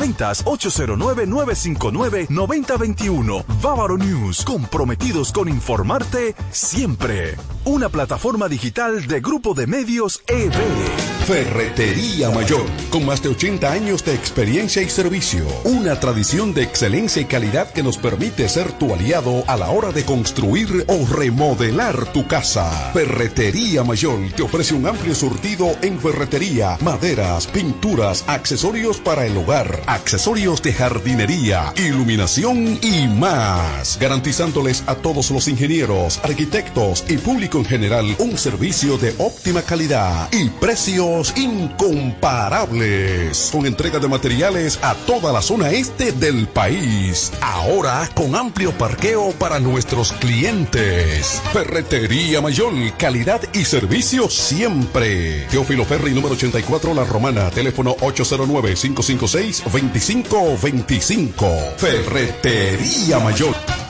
ventas 809-959-9021. Bávaro News, comprometidos con informarte siempre. Una plataforma digital de Grupo de Medios EB. Ferretería Mayor, con más de 80 años de experiencia y servicio. Una tradición de excelencia y calidad que nos permite ser tu aliado a la hora de construir o remodelar tu casa. Ferretería Mayor te ofrece un amplio surtido en ferretería, maderas, pinturas, accesorios para el hogar, accesorios de jardinería, iluminación y más. Garantizándoles a todos los ingenieros, arquitectos y público en general un servicio de óptima calidad y precios incomparables. Con entrega de materiales a toda la zona este del país. Ahora con amplio parqueo para nuestros clientes. Ferretería Mayor, calidad y servicio siempre. Teófilo Ferri número 84 La Romana, teléfono 809-556-2525. Ferretería Mayor.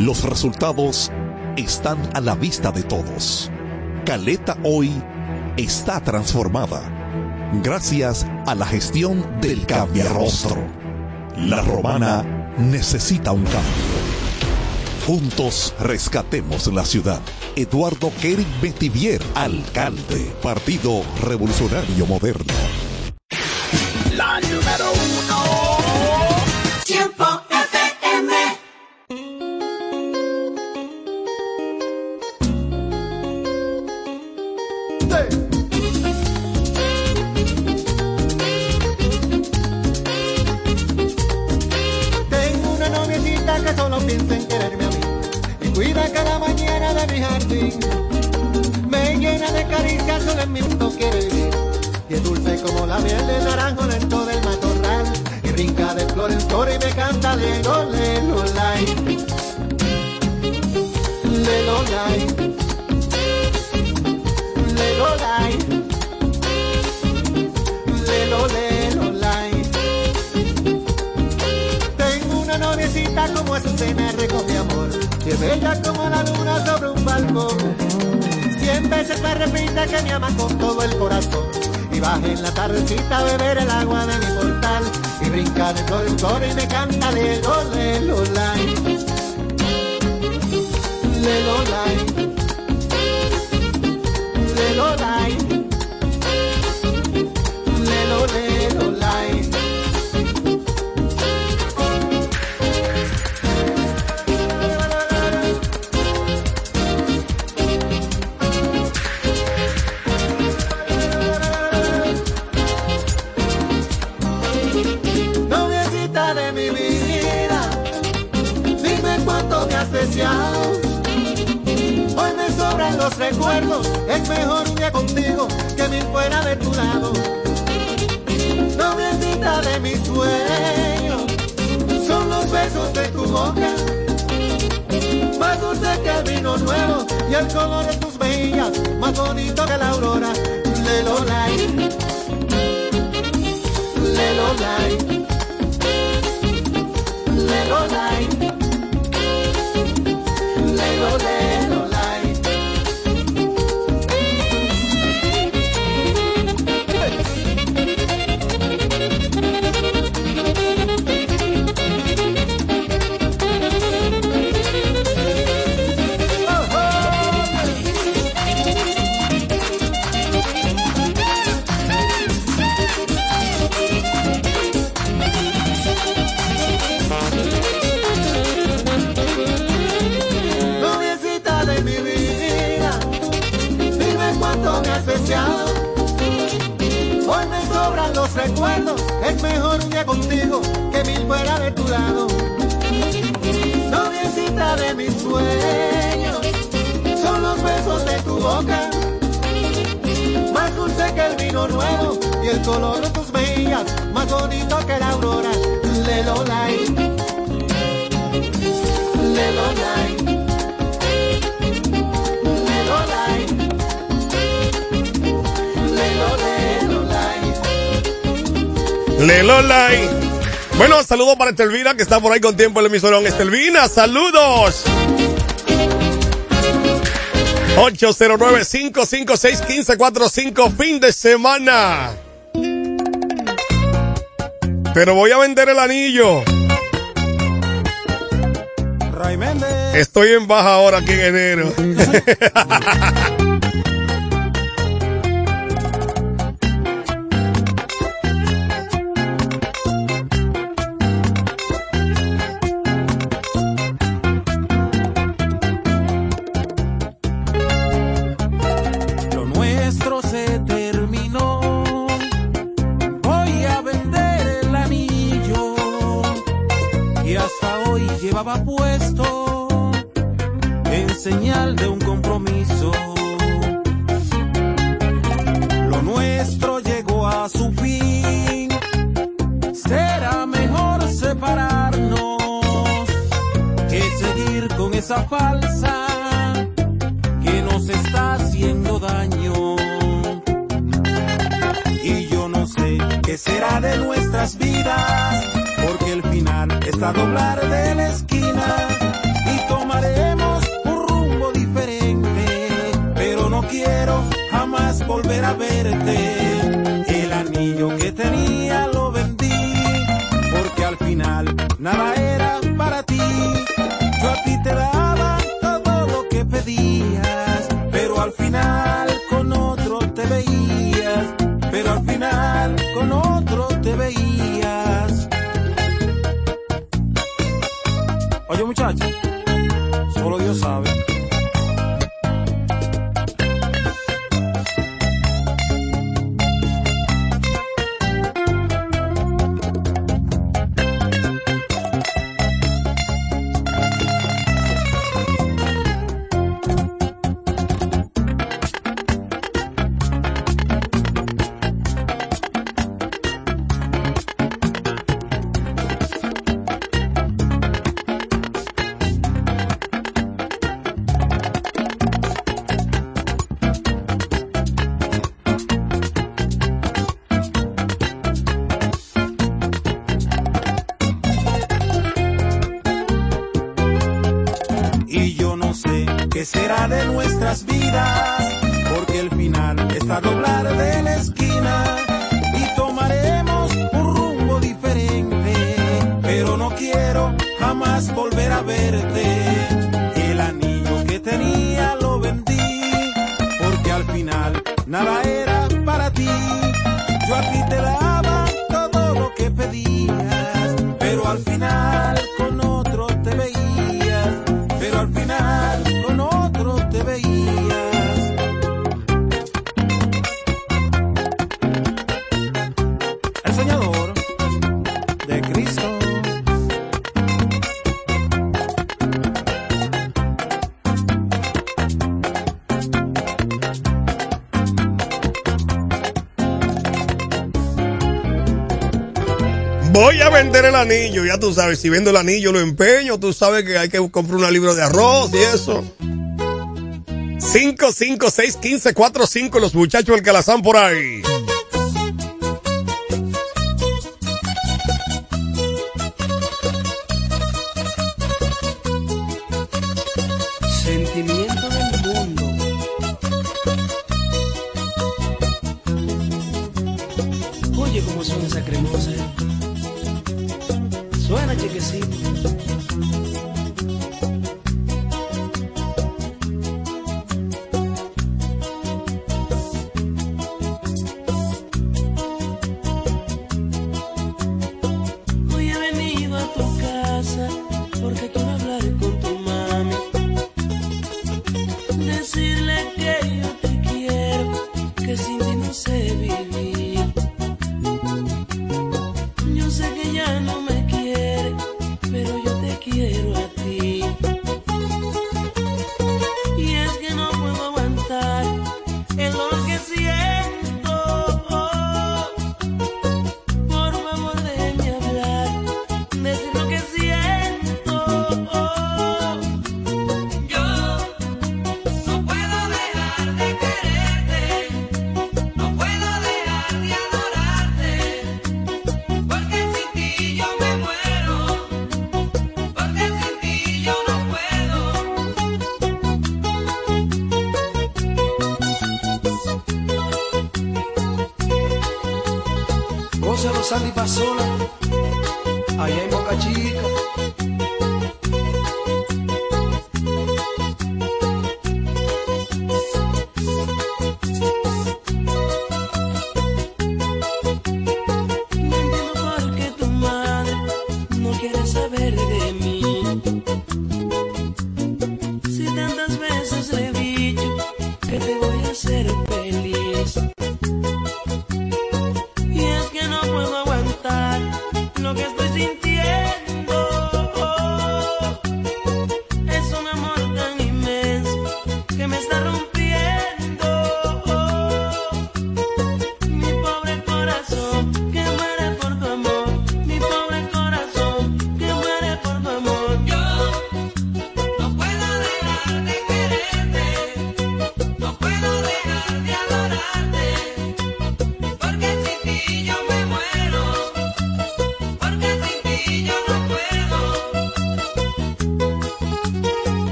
Los resultados están a la vista de todos. Caleta hoy está transformada gracias a la gestión del cambiarrostro. La romana necesita un cambio. Juntos rescatemos la ciudad. Eduardo Kering Betivier, alcalde, Partido Revolucionario Moderno. de todo el coro y me canta. para Estelvina, que está por ahí con tiempo el emisorón. Estelvina, saludos. 809-556-1545, fin de semana. Pero voy a vender el anillo. Ray Estoy en baja ahora aquí en enero. ¿Qué será de nuestras vidas? Porque el final está a doblar de la esquina y tomaremos un rumbo diferente. Pero no quiero jamás volver a verte. El anillo que tenía lo vendí, porque al final nada era para ti. Yo a ti te daba todo lo que pedías vidas, porque el final está a doblar de la esquina y tomaremos un rumbo diferente, pero no quiero jamás volver a verte. El anillo que tenía lo vendí, porque al final nada era para ti. Yo a ti te daba todo lo que pedías, pero al final anillo, ya tú sabes, si vendo el anillo lo empeño, tú sabes que hay que comprar una libra de arroz y eso. 5, 5, 6, 15, 4, 5, los muchachos del Calazán por ahí. Gózalo, Sandy romper.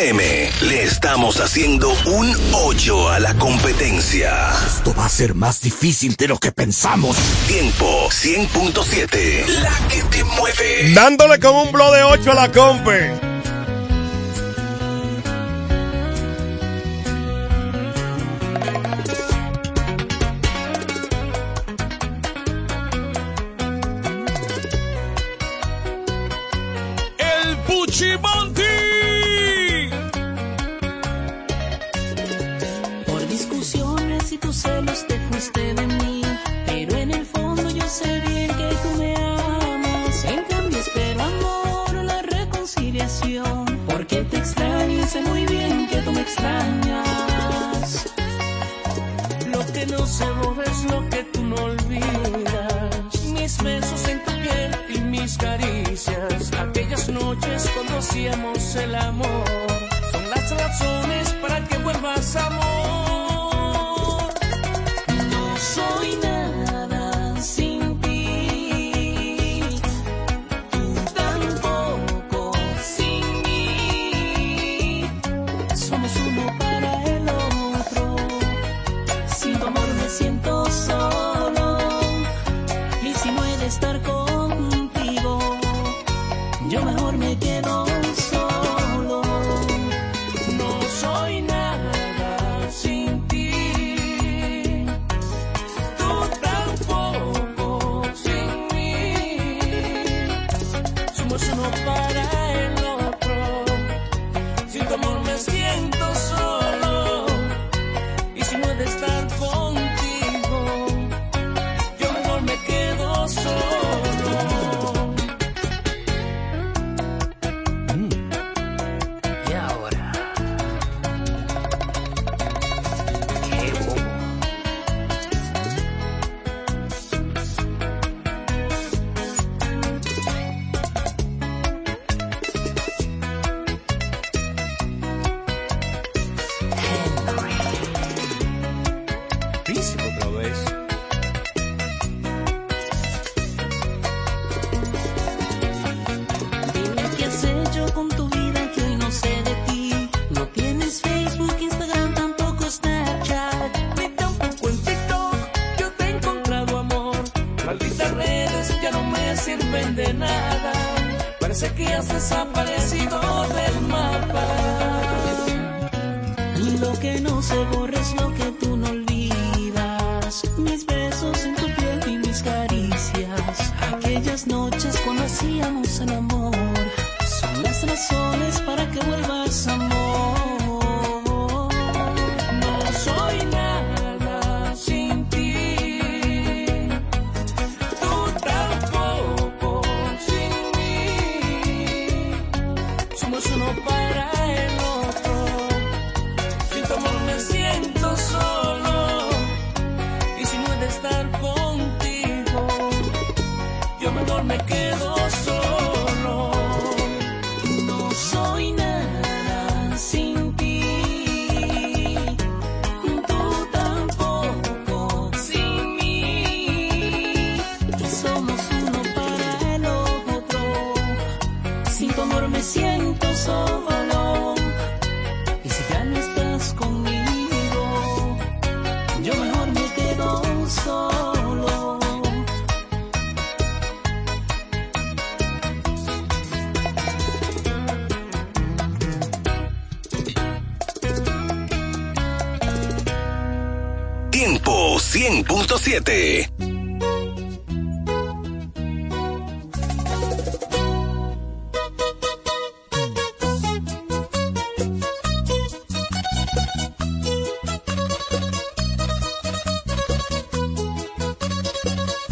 Le estamos haciendo un 8 a la competencia. Esto va a ser más difícil de lo que pensamos. Tiempo 100.7, la que te mueve. Dándole con un blow de 8 a la compe. amor lo que tú no olvidas. Mis besos en tu piel y mis caricias. Aquellas noches conocíamos el amor.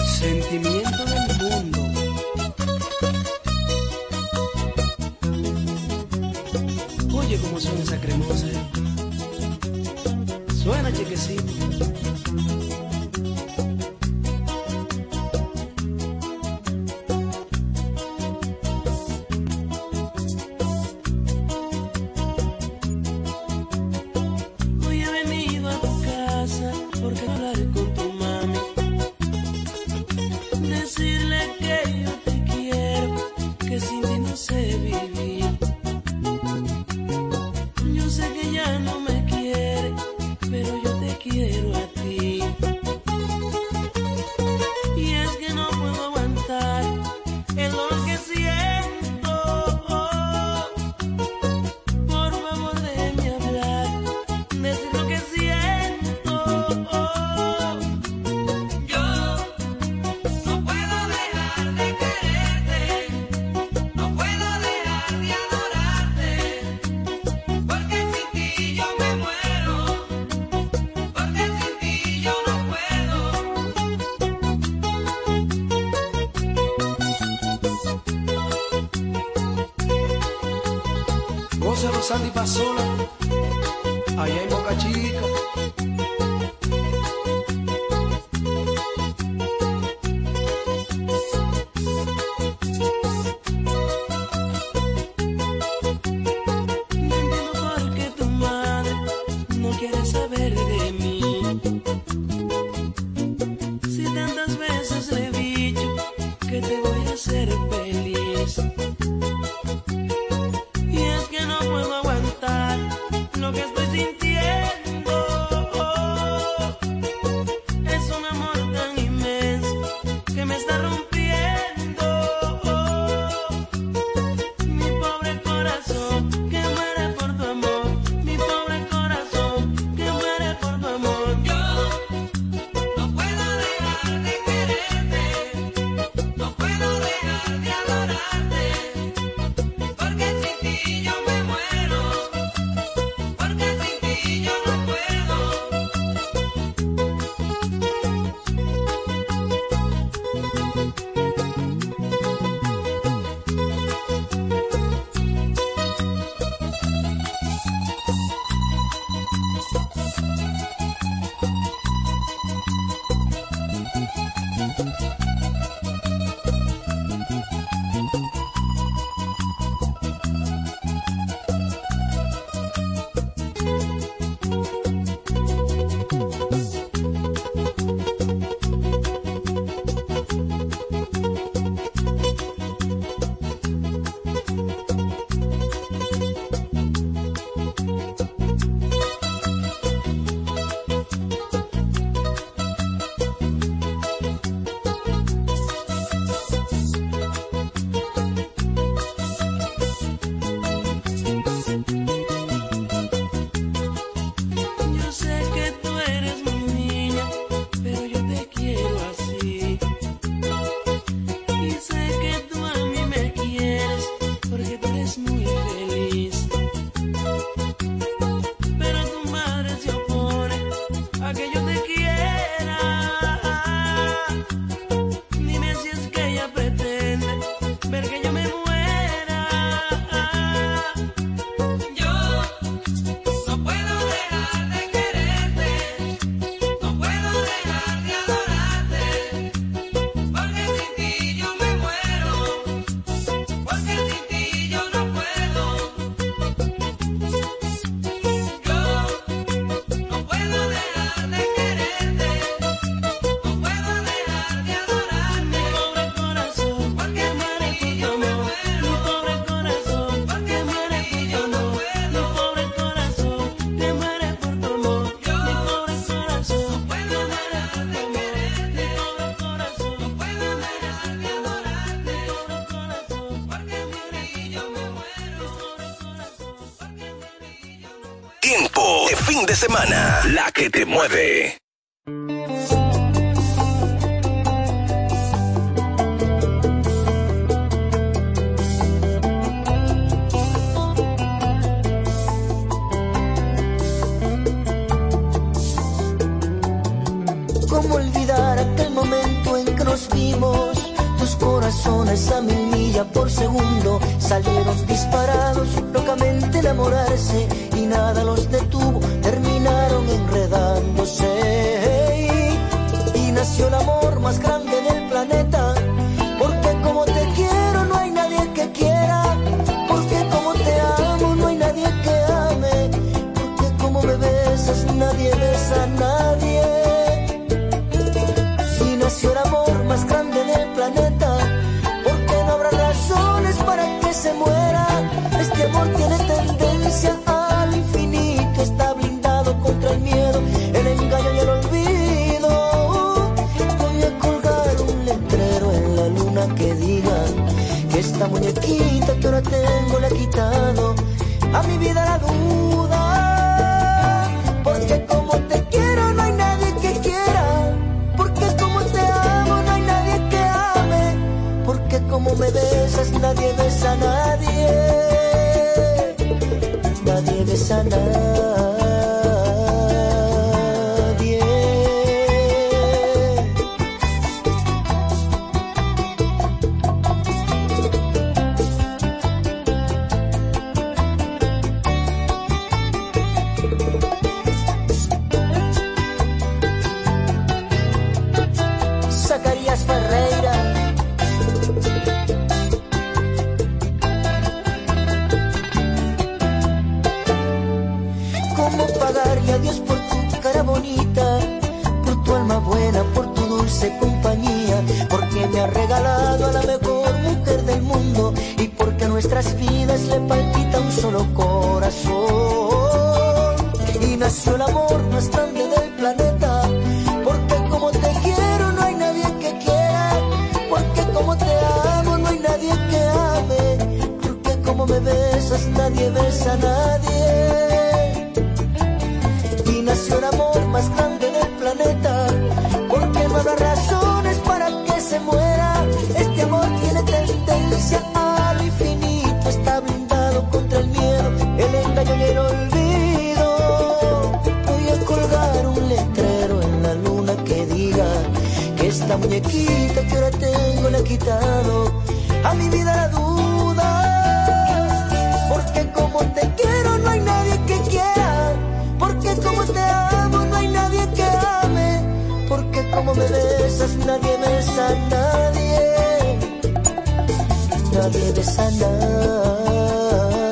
Sentimiento del mundo, oye, cómo son esa cremosa. dançando de vassoura tiempo de fin de semana, la que te mueve. ¿Cómo olvidar aquel momento en que nos vimos? Tus corazones a mil millas por segundo salieron disparados, locamente enamorarse nada los de que digan que esta muñequita que ahora tengo le he quitado a mi vida la duda. Nadie besa a nadie. Y nació el amor más grande del planeta, porque no habrá razones para que se muera. Este amor tiene tendencia a lo infinito, está blindado contra el miedo, el engaño y el olvido. Voy a colgar un letrero en la luna que diga que esta muñequita que ahora tengo le ha quitado a mi vida la como me besas nadie besa a nadie, nadie besa a nadie.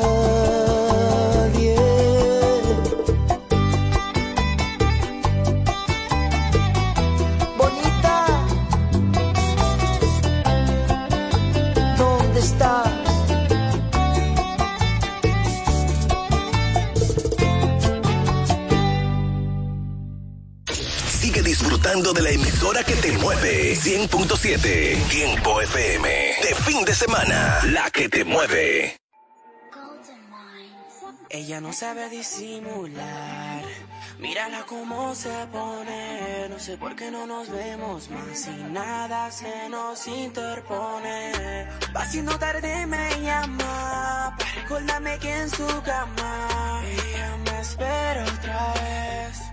De la emisora que te mueve. 100.7 Tiempo FM. De fin de semana. La que te mueve. Ella no sabe disimular. Mírala cómo se pone. No sé por qué no nos vemos más. Y nada se nos interpone. Va siendo tarde, me llama. Para que en su cama. Ella me espera otra vez.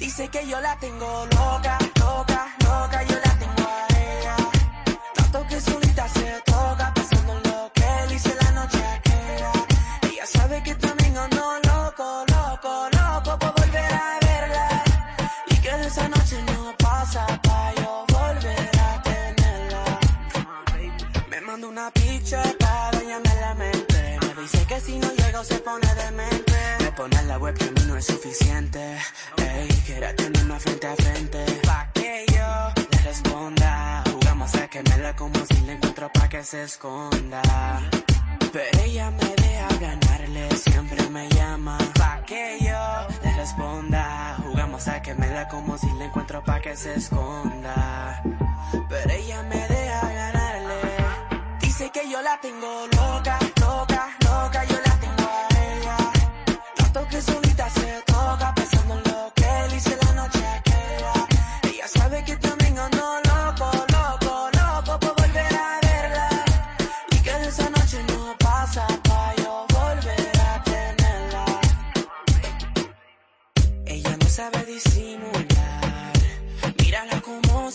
Dice que yo la tengo loca, loca, loca. Yo la tengo a ella. Tanto que solita se toca. Pensando en lo que él hizo la noche aquella. Ella sabe que también ando loco, loco, loco por volver a verla. Y que de esa noche no pasa pa' yo volver a tenerla. Me manda una picture para dañarme la mente. Me dice que si no llego se pone demente. Me pone en la web que a mí no es suficiente. Ey, quiere tenerme frente a frente. Pa' que yo le responda. Jugamos a quemarla como si le encuentro pa' que se esconda. Pero ella me deja ganarle, siempre me llama Pa' que yo le responda Jugamos a que me la como si la encuentro pa' que se esconda Pero ella me deja ganarle Dice que yo la tengo loca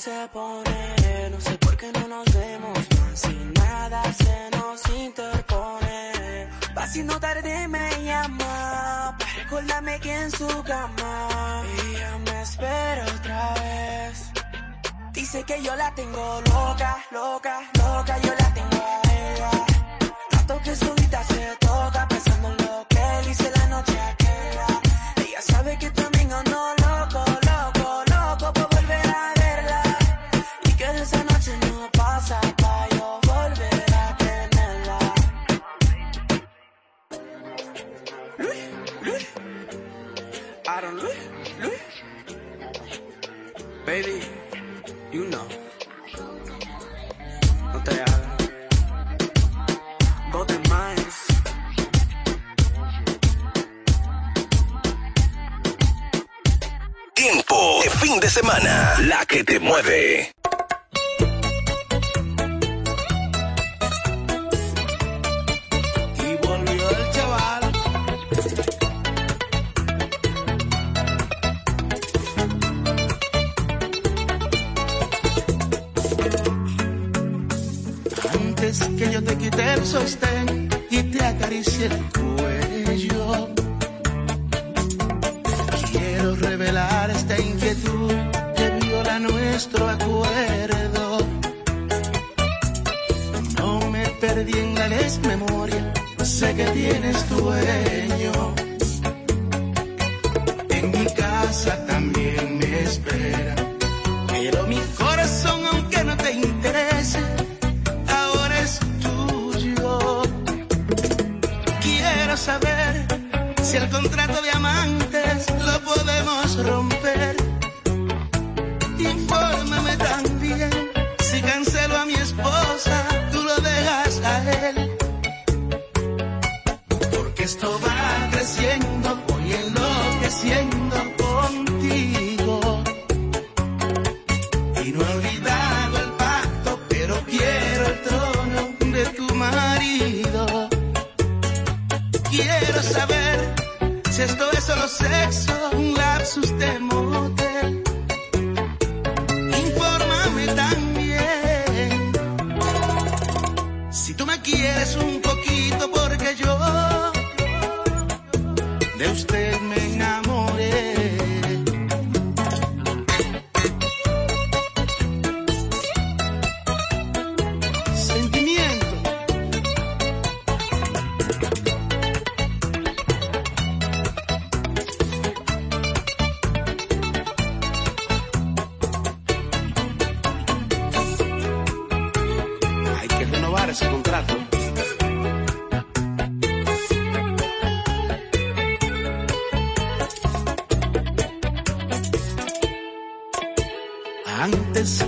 se pone. No sé por qué no nos vemos más. Y nada se nos interpone. Va siendo tarde, me llama. Para recordarme que en su cama. Ella me espera otra vez. Dice que yo la tengo loca, loca, loca, yo la tengo a ella. Tanto que solita se toca, pensando en lo que él hizo la noche aquella. Ella sabe que también sé que tienes tu dueño. En mi casa también me espera. Pero mi corazón, aunque no te interese, ahora es tuyo. Quiero saber si el contrato de amantes lo podemos romper esto va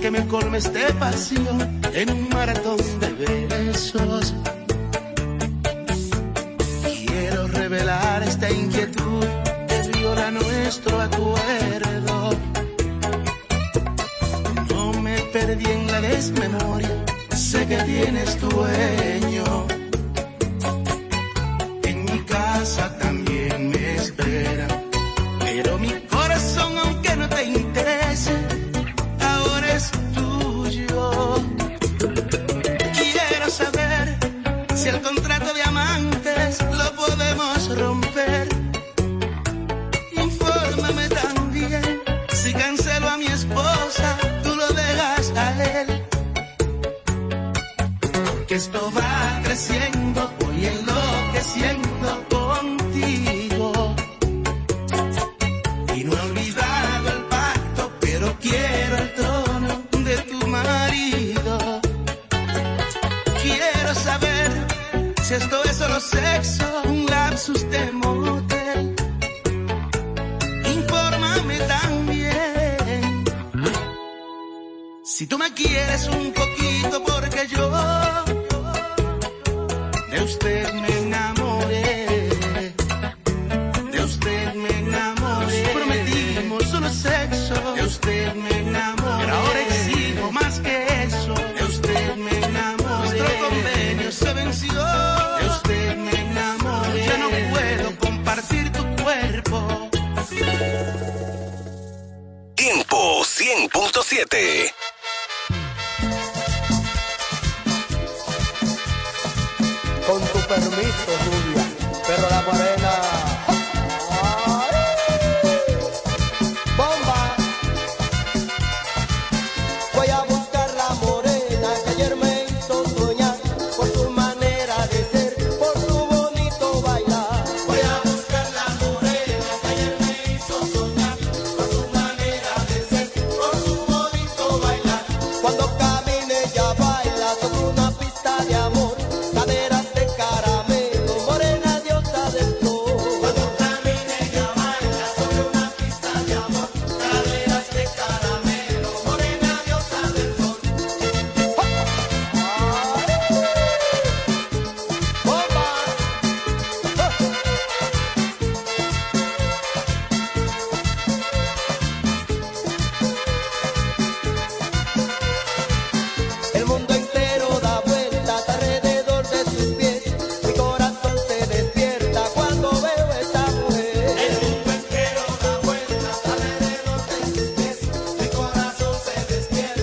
que me colme este vacío Esto va creciendo, voy enloqueciendo contigo. Y no he olvidado el pacto, pero quiero el trono de tu marido. Quiero saber si esto es solo sexo, un lapsus de motel. Infórmame también. Si tú me quieres un Con tu permiso, Julio.